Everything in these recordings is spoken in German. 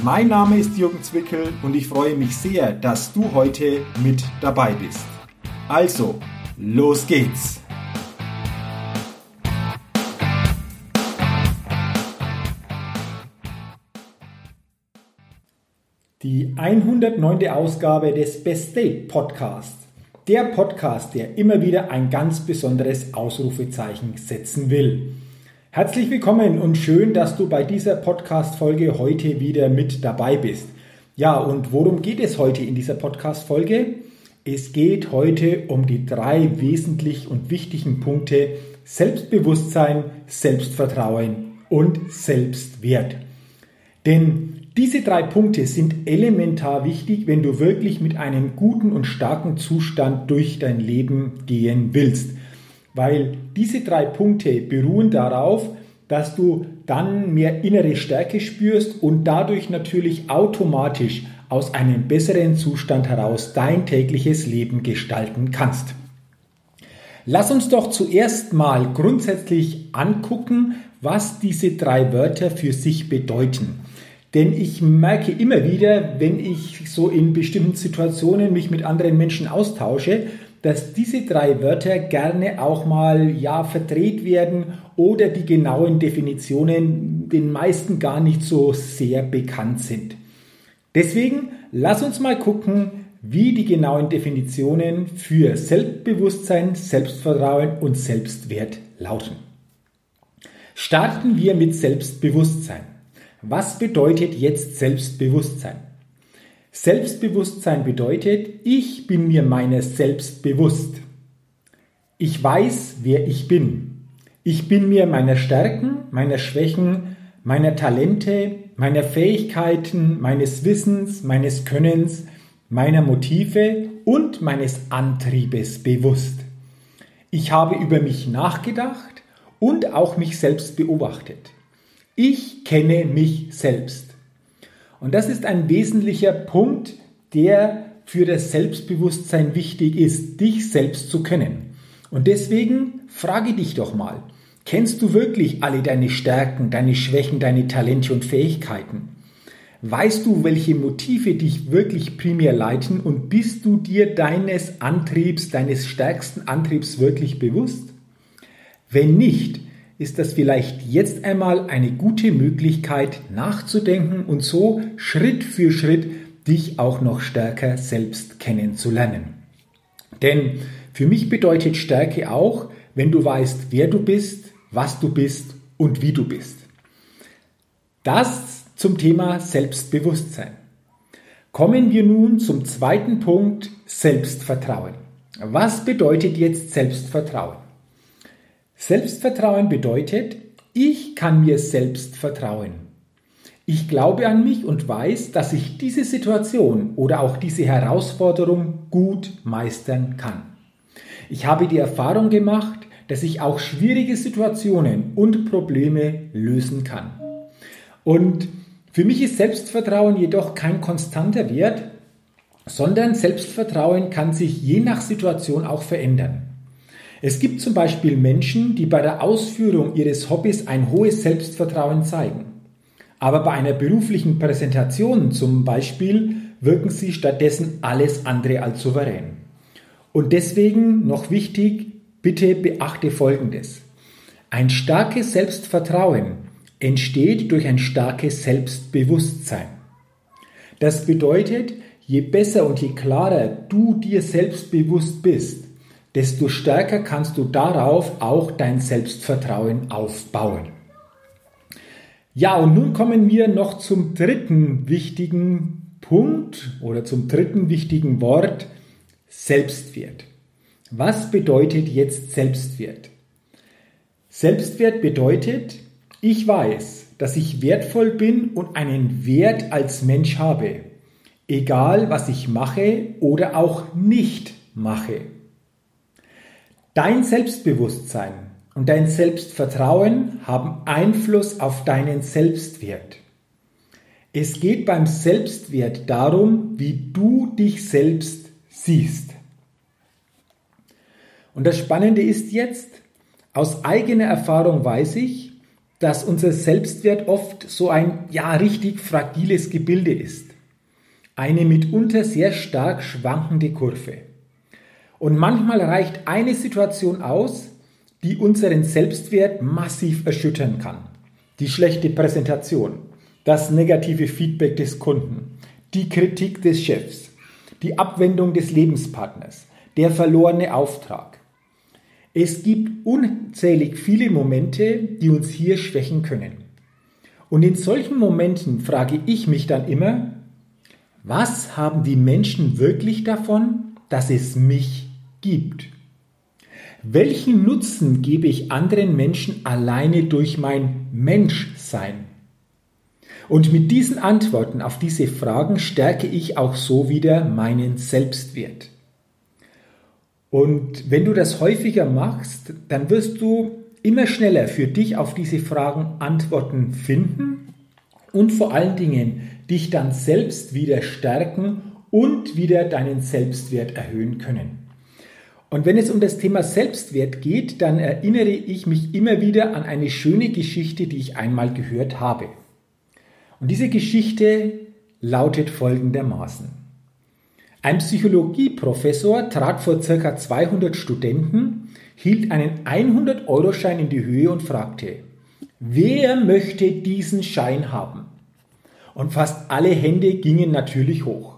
Mein Name ist Jürgen Zwickel und ich freue mich sehr, dass du heute mit dabei bist. Also, los geht's! Die 109. Ausgabe des Best Date Podcasts. Der Podcast, der immer wieder ein ganz besonderes Ausrufezeichen setzen will. Herzlich willkommen und schön, dass du bei dieser Podcast-Folge heute wieder mit dabei bist. Ja, und worum geht es heute in dieser Podcast-Folge? Es geht heute um die drei wesentlich und wichtigen Punkte Selbstbewusstsein, Selbstvertrauen und Selbstwert. Denn diese drei Punkte sind elementar wichtig, wenn du wirklich mit einem guten und starken Zustand durch dein Leben gehen willst weil diese drei Punkte beruhen darauf, dass du dann mehr innere Stärke spürst und dadurch natürlich automatisch aus einem besseren Zustand heraus dein tägliches Leben gestalten kannst. Lass uns doch zuerst mal grundsätzlich angucken, was diese drei Wörter für sich bedeuten. Denn ich merke immer wieder, wenn ich so in bestimmten Situationen mich mit anderen Menschen austausche, dass diese drei Wörter gerne auch mal ja verdreht werden oder die genauen Definitionen den meisten gar nicht so sehr bekannt sind. Deswegen lass uns mal gucken, wie die genauen Definitionen für Selbstbewusstsein, Selbstvertrauen und Selbstwert lauten. Starten wir mit Selbstbewusstsein. Was bedeutet jetzt Selbstbewusstsein? Selbstbewusstsein bedeutet, ich bin mir meines selbst bewusst. Ich weiß, wer ich bin. Ich bin mir meiner Stärken, meiner Schwächen, meiner Talente, meiner Fähigkeiten, meines Wissens, meines Könnens, meiner Motive und meines Antriebes bewusst. Ich habe über mich nachgedacht und auch mich selbst beobachtet. Ich kenne mich selbst. Und das ist ein wesentlicher Punkt, der für das Selbstbewusstsein wichtig ist, dich selbst zu kennen. Und deswegen frage dich doch mal, kennst du wirklich alle deine Stärken, deine Schwächen, deine Talente und Fähigkeiten? Weißt du, welche Motive dich wirklich primär leiten und bist du dir deines Antriebs, deines stärksten Antriebs wirklich bewusst? Wenn nicht, ist das vielleicht jetzt einmal eine gute Möglichkeit nachzudenken und so Schritt für Schritt dich auch noch stärker selbst kennenzulernen. Denn für mich bedeutet Stärke auch, wenn du weißt, wer du bist, was du bist und wie du bist. Das zum Thema Selbstbewusstsein. Kommen wir nun zum zweiten Punkt Selbstvertrauen. Was bedeutet jetzt Selbstvertrauen? Selbstvertrauen bedeutet, ich kann mir selbst vertrauen. Ich glaube an mich und weiß, dass ich diese Situation oder auch diese Herausforderung gut meistern kann. Ich habe die Erfahrung gemacht, dass ich auch schwierige Situationen und Probleme lösen kann. Und für mich ist Selbstvertrauen jedoch kein konstanter Wert, sondern Selbstvertrauen kann sich je nach Situation auch verändern. Es gibt zum Beispiel Menschen, die bei der Ausführung ihres Hobbys ein hohes Selbstvertrauen zeigen. Aber bei einer beruflichen Präsentation zum Beispiel wirken sie stattdessen alles andere als souverän. Und deswegen noch wichtig, bitte beachte Folgendes. Ein starkes Selbstvertrauen entsteht durch ein starkes Selbstbewusstsein. Das bedeutet, je besser und je klarer du dir selbstbewusst bist, desto stärker kannst du darauf auch dein Selbstvertrauen aufbauen. Ja, und nun kommen wir noch zum dritten wichtigen Punkt oder zum dritten wichtigen Wort, Selbstwert. Was bedeutet jetzt Selbstwert? Selbstwert bedeutet, ich weiß, dass ich wertvoll bin und einen Wert als Mensch habe. egal was ich mache oder auch nicht mache. Dein Selbstbewusstsein und dein Selbstvertrauen haben Einfluss auf deinen Selbstwert. Es geht beim Selbstwert darum, wie du dich selbst siehst. Und das Spannende ist jetzt, aus eigener Erfahrung weiß ich, dass unser Selbstwert oft so ein ja richtig fragiles Gebilde ist. Eine mitunter sehr stark schwankende Kurve. Und manchmal reicht eine Situation aus, die unseren Selbstwert massiv erschüttern kann. Die schlechte Präsentation, das negative Feedback des Kunden, die Kritik des Chefs, die Abwendung des Lebenspartners, der verlorene Auftrag. Es gibt unzählig viele Momente, die uns hier schwächen können. Und in solchen Momenten frage ich mich dann immer, was haben die Menschen wirklich davon, dass es mich gibt? Welchen Nutzen gebe ich anderen Menschen alleine durch mein Menschsein? Und mit diesen Antworten auf diese Fragen stärke ich auch so wieder meinen Selbstwert. Und wenn du das häufiger machst, dann wirst du immer schneller für dich auf diese Fragen Antworten finden und vor allen Dingen dich dann selbst wieder stärken und wieder deinen Selbstwert erhöhen können. Und wenn es um das Thema Selbstwert geht, dann erinnere ich mich immer wieder an eine schöne Geschichte, die ich einmal gehört habe. Und diese Geschichte lautet folgendermaßen. Ein Psychologieprofessor trat vor ca. 200 Studenten, hielt einen 100-Euro-Schein in die Höhe und fragte, wer möchte diesen Schein haben? Und fast alle Hände gingen natürlich hoch.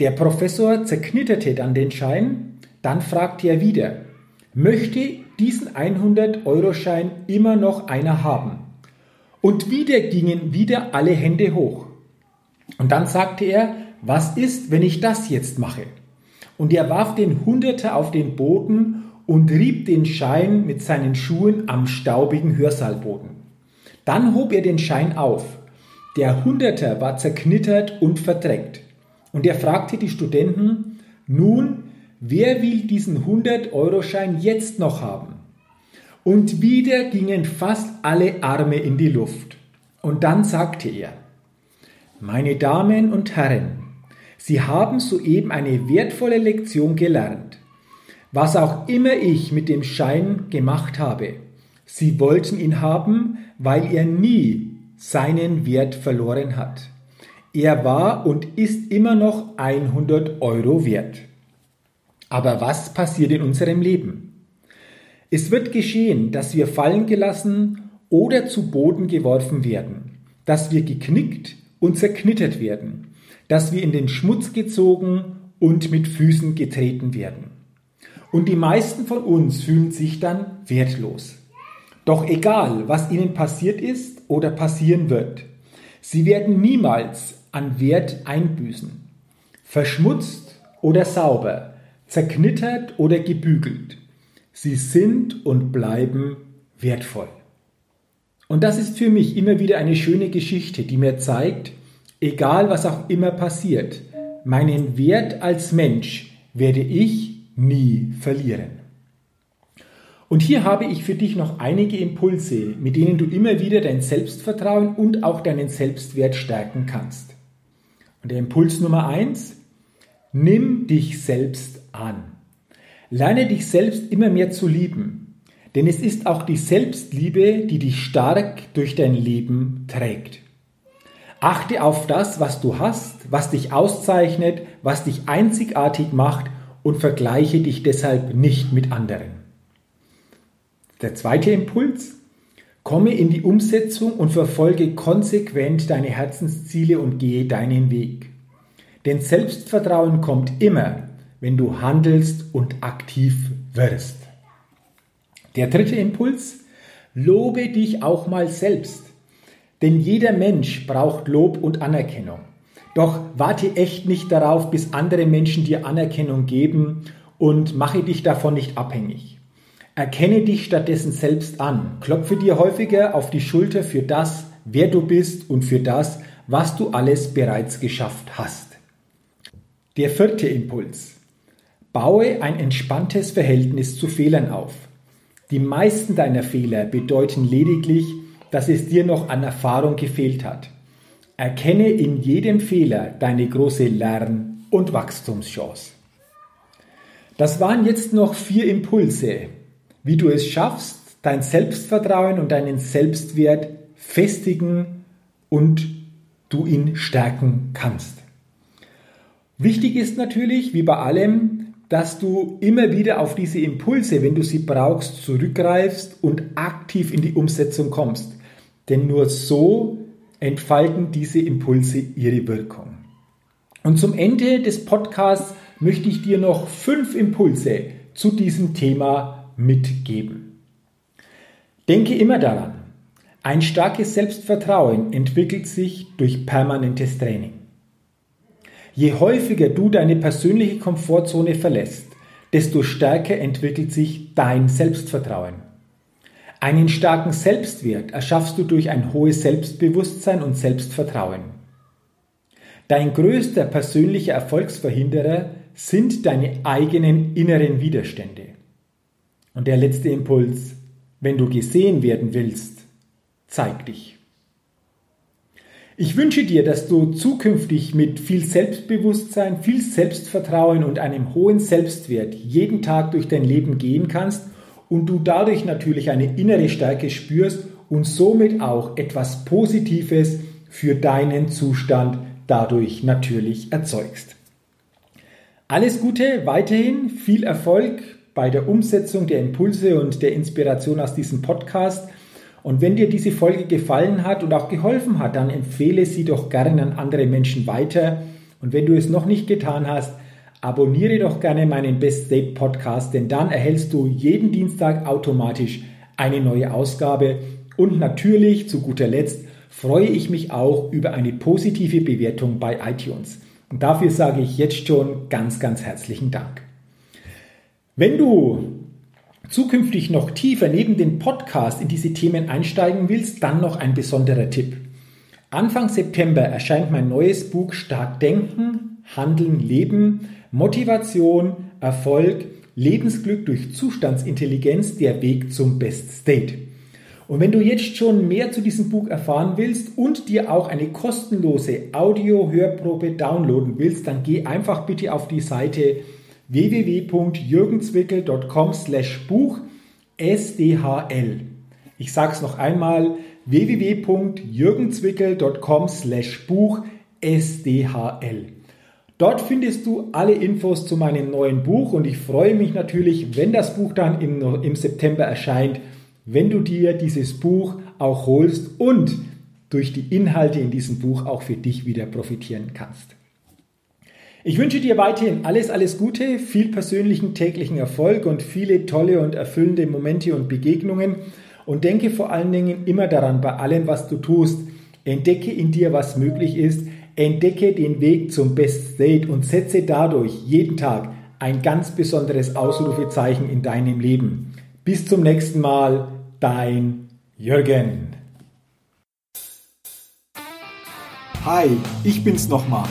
Der Professor zerknitterte dann den Schein, dann fragte er wieder, möchte diesen 100-Euro-Schein immer noch einer haben? Und wieder gingen wieder alle Hände hoch. Und dann sagte er, was ist, wenn ich das jetzt mache? Und er warf den Hunderter auf den Boden und rieb den Schein mit seinen Schuhen am staubigen Hörsaalboden. Dann hob er den Schein auf. Der Hunderter war zerknittert und verdreckt. Und er fragte die Studenten, nun, wer will diesen 100-Euro-Schein jetzt noch haben? Und wieder gingen fast alle Arme in die Luft. Und dann sagte er, meine Damen und Herren, Sie haben soeben eine wertvolle Lektion gelernt. Was auch immer ich mit dem Schein gemacht habe, Sie wollten ihn haben, weil er nie seinen Wert verloren hat. Er war und ist immer noch 100 Euro wert. Aber was passiert in unserem Leben? Es wird geschehen, dass wir fallen gelassen oder zu Boden geworfen werden, dass wir geknickt und zerknittert werden, dass wir in den Schmutz gezogen und mit Füßen getreten werden. Und die meisten von uns fühlen sich dann wertlos. Doch egal, was ihnen passiert ist oder passieren wird, sie werden niemals an Wert einbüßen. Verschmutzt oder sauber, zerknittert oder gebügelt. Sie sind und bleiben wertvoll. Und das ist für mich immer wieder eine schöne Geschichte, die mir zeigt, egal was auch immer passiert, meinen Wert als Mensch werde ich nie verlieren. Und hier habe ich für dich noch einige Impulse, mit denen du immer wieder dein Selbstvertrauen und auch deinen Selbstwert stärken kannst. Und der Impuls Nummer eins: nimm dich selbst an. Lerne dich selbst immer mehr zu lieben, denn es ist auch die Selbstliebe, die dich stark durch dein Leben trägt. Achte auf das, was du hast, was dich auszeichnet, was dich einzigartig macht und vergleiche dich deshalb nicht mit anderen. Der zweite Impuls. Komme in die Umsetzung und verfolge konsequent deine Herzensziele und gehe deinen Weg. Denn Selbstvertrauen kommt immer, wenn du handelst und aktiv wirst. Der dritte Impuls. Lobe dich auch mal selbst. Denn jeder Mensch braucht Lob und Anerkennung. Doch warte echt nicht darauf, bis andere Menschen dir Anerkennung geben und mache dich davon nicht abhängig. Erkenne dich stattdessen selbst an. Klopfe dir häufiger auf die Schulter für das, wer du bist und für das, was du alles bereits geschafft hast. Der vierte Impuls. Baue ein entspanntes Verhältnis zu Fehlern auf. Die meisten deiner Fehler bedeuten lediglich, dass es dir noch an Erfahrung gefehlt hat. Erkenne in jedem Fehler deine große Lern- und Wachstumschance. Das waren jetzt noch vier Impulse, wie du es schaffst, dein Selbstvertrauen und deinen Selbstwert festigen und du ihn stärken kannst. Wichtig ist natürlich, wie bei allem, dass du immer wieder auf diese Impulse, wenn du sie brauchst, zurückgreifst und aktiv in die Umsetzung kommst. Denn nur so entfalten diese Impulse ihre Wirkung. Und zum Ende des Podcasts möchte ich dir noch fünf Impulse zu diesem Thema mitgeben. Denke immer daran, ein starkes Selbstvertrauen entwickelt sich durch permanentes Training. Je häufiger du deine persönliche Komfortzone verlässt, desto stärker entwickelt sich dein Selbstvertrauen. Einen starken Selbstwert erschaffst du durch ein hohes Selbstbewusstsein und Selbstvertrauen. Dein größter persönlicher Erfolgsverhinderer sind deine eigenen inneren Widerstände. Und der letzte Impuls, wenn du gesehen werden willst, zeig dich. Ich wünsche dir, dass du zukünftig mit viel Selbstbewusstsein, viel Selbstvertrauen und einem hohen Selbstwert jeden Tag durch dein Leben gehen kannst und du dadurch natürlich eine innere Stärke spürst und somit auch etwas Positives für deinen Zustand dadurch natürlich erzeugst. Alles Gute, weiterhin viel Erfolg bei der Umsetzung der Impulse und der Inspiration aus diesem Podcast. Und wenn dir diese Folge gefallen hat und auch geholfen hat, dann empfehle sie doch gerne an andere Menschen weiter. Und wenn du es noch nicht getan hast, abonniere doch gerne meinen Best Date Podcast, denn dann erhältst du jeden Dienstag automatisch eine neue Ausgabe. Und natürlich, zu guter Letzt, freue ich mich auch über eine positive Bewertung bei iTunes. Und dafür sage ich jetzt schon ganz, ganz herzlichen Dank. Wenn du zukünftig noch tiefer neben den Podcast in diese Themen einsteigen willst, dann noch ein besonderer Tipp. Anfang September erscheint mein neues Buch Stark Denken, Handeln, Leben, Motivation, Erfolg, Lebensglück durch Zustandsintelligenz, der Weg zum Best State. Und wenn du jetzt schon mehr zu diesem Buch erfahren willst und dir auch eine kostenlose Audio-Hörprobe downloaden willst, dann geh einfach bitte auf die Seite www.jürgenzwickel.com slash Buch SDHL. Ich sage es noch einmal, www.jürgenzwickel.com slash Buch SDHL. Dort findest du alle Infos zu meinem neuen Buch und ich freue mich natürlich, wenn das Buch dann im, im September erscheint, wenn du dir dieses Buch auch holst und durch die Inhalte in diesem Buch auch für dich wieder profitieren kannst. Ich wünsche dir weiterhin alles, alles Gute, viel persönlichen täglichen Erfolg und viele tolle und erfüllende Momente und Begegnungen. Und denke vor allen Dingen immer daran, bei allem, was du tust, entdecke in dir, was möglich ist, entdecke den Weg zum Best State und setze dadurch jeden Tag ein ganz besonderes Ausrufezeichen in deinem Leben. Bis zum nächsten Mal, dein Jürgen. Hi, ich bin's nochmal.